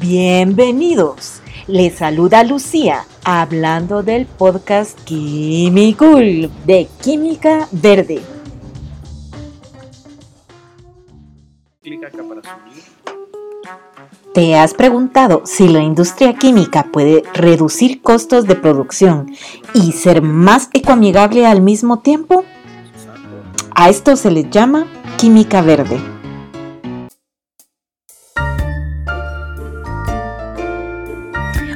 Bienvenidos. Les saluda Lucía hablando del podcast Químicul de Química Verde. ¿Te has preguntado si la industria química puede reducir costos de producción y ser más ecoamigable al mismo tiempo? A esto se le llama química verde.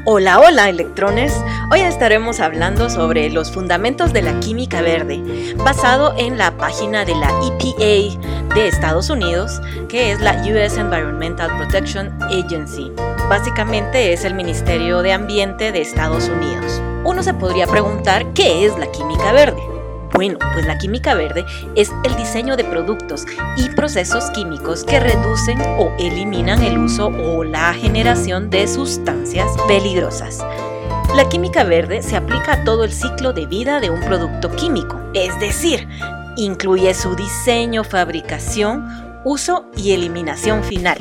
Hola, hola electrones. Hoy estaremos hablando sobre los fundamentos de la química verde, basado en la página de la EPA de Estados Unidos, que es la US Environmental Protection Agency. Básicamente es el Ministerio de Ambiente de Estados Unidos. Uno se podría preguntar qué es la química verde. Bueno, pues la química verde es el diseño de productos y procesos químicos que reducen o eliminan el uso o la generación de sustancias peligrosas. La química verde se aplica a todo el ciclo de vida de un producto químico, es decir, incluye su diseño, fabricación, uso y eliminación final.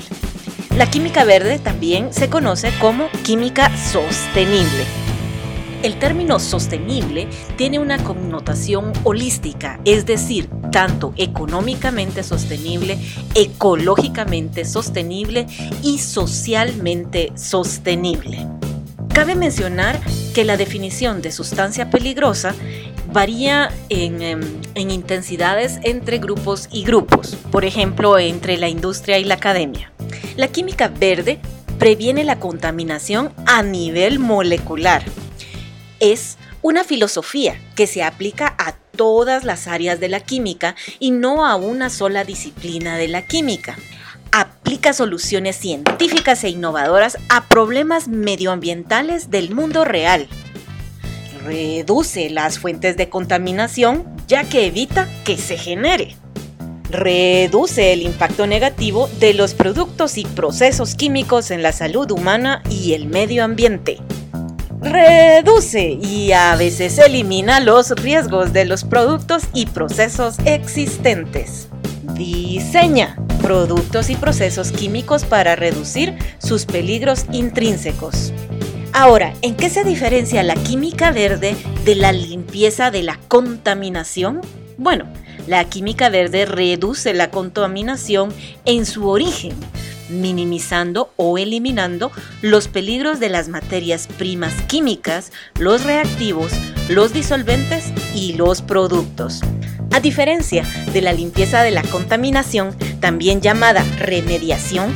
La química verde también se conoce como química sostenible. El término sostenible tiene una connotación holística, es decir, tanto económicamente sostenible, ecológicamente sostenible y socialmente sostenible. Cabe mencionar que la definición de sustancia peligrosa varía en, em, en, intensidades entre grupos y grupos, por ejemplo, entre la industria y la academia. La química verde previene la contaminación a nivel molecular, es una filosofía que se aplica a todas las áreas de la química y no a una sola disciplina de la química. Aplica soluciones científicas e innovadoras a problemas medioambientales del mundo real. Reduce las fuentes de contaminación ya que evita que se genere. Reduce el impacto negativo de los productos y procesos químicos en la salud humana y el medio ambiente reduce y a veces elimina los riesgos de los productos y procesos existentes. Diseña productos y procesos químicos para reducir sus peligros intrínsecos. Ahora, ¿en qué se diferencia la química verde de la limpieza de la contaminación? Bueno, la química verde reduce la contaminación en su origen, minimizando o eliminando los peligros de las materias primas químicas, los reactivos, los disolventes y los productos. A diferencia de la limpieza de la contaminación, también llamada remediación,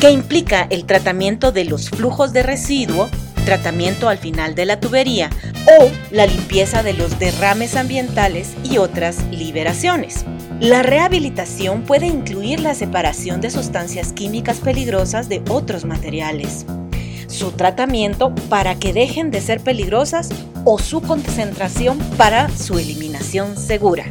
que implica el tratamiento de los flujos de residuo, tratamiento al final de la tubería o la limpieza de los derrames ambientales y otras liberaciones. La rehabilitación puede incluir la separación de sustancias químicas peligrosas de otros materiales, su tratamiento para que dejen de ser peligrosas o su concentración para su eliminación segura.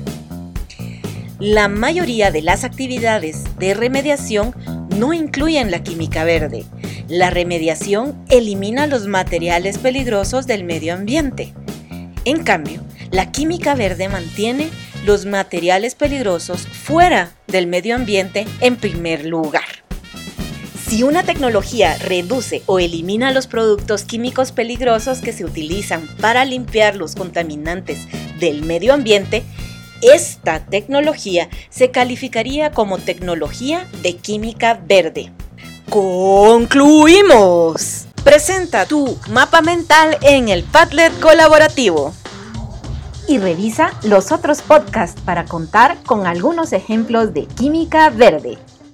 La mayoría de las actividades de remediación no incluyen la química verde. La remediación elimina los materiales peligrosos del medio ambiente. En cambio, la química verde mantiene los materiales peligrosos fuera del medio ambiente en primer lugar. Si una tecnología reduce o elimina los productos químicos peligrosos que se utilizan para limpiar los contaminantes del medio ambiente, esta tecnología se calificaría como tecnología de química verde. Concluimos. Presenta tu mapa mental en el Padlet colaborativo y revisa los otros podcasts para contar con algunos ejemplos de química verde.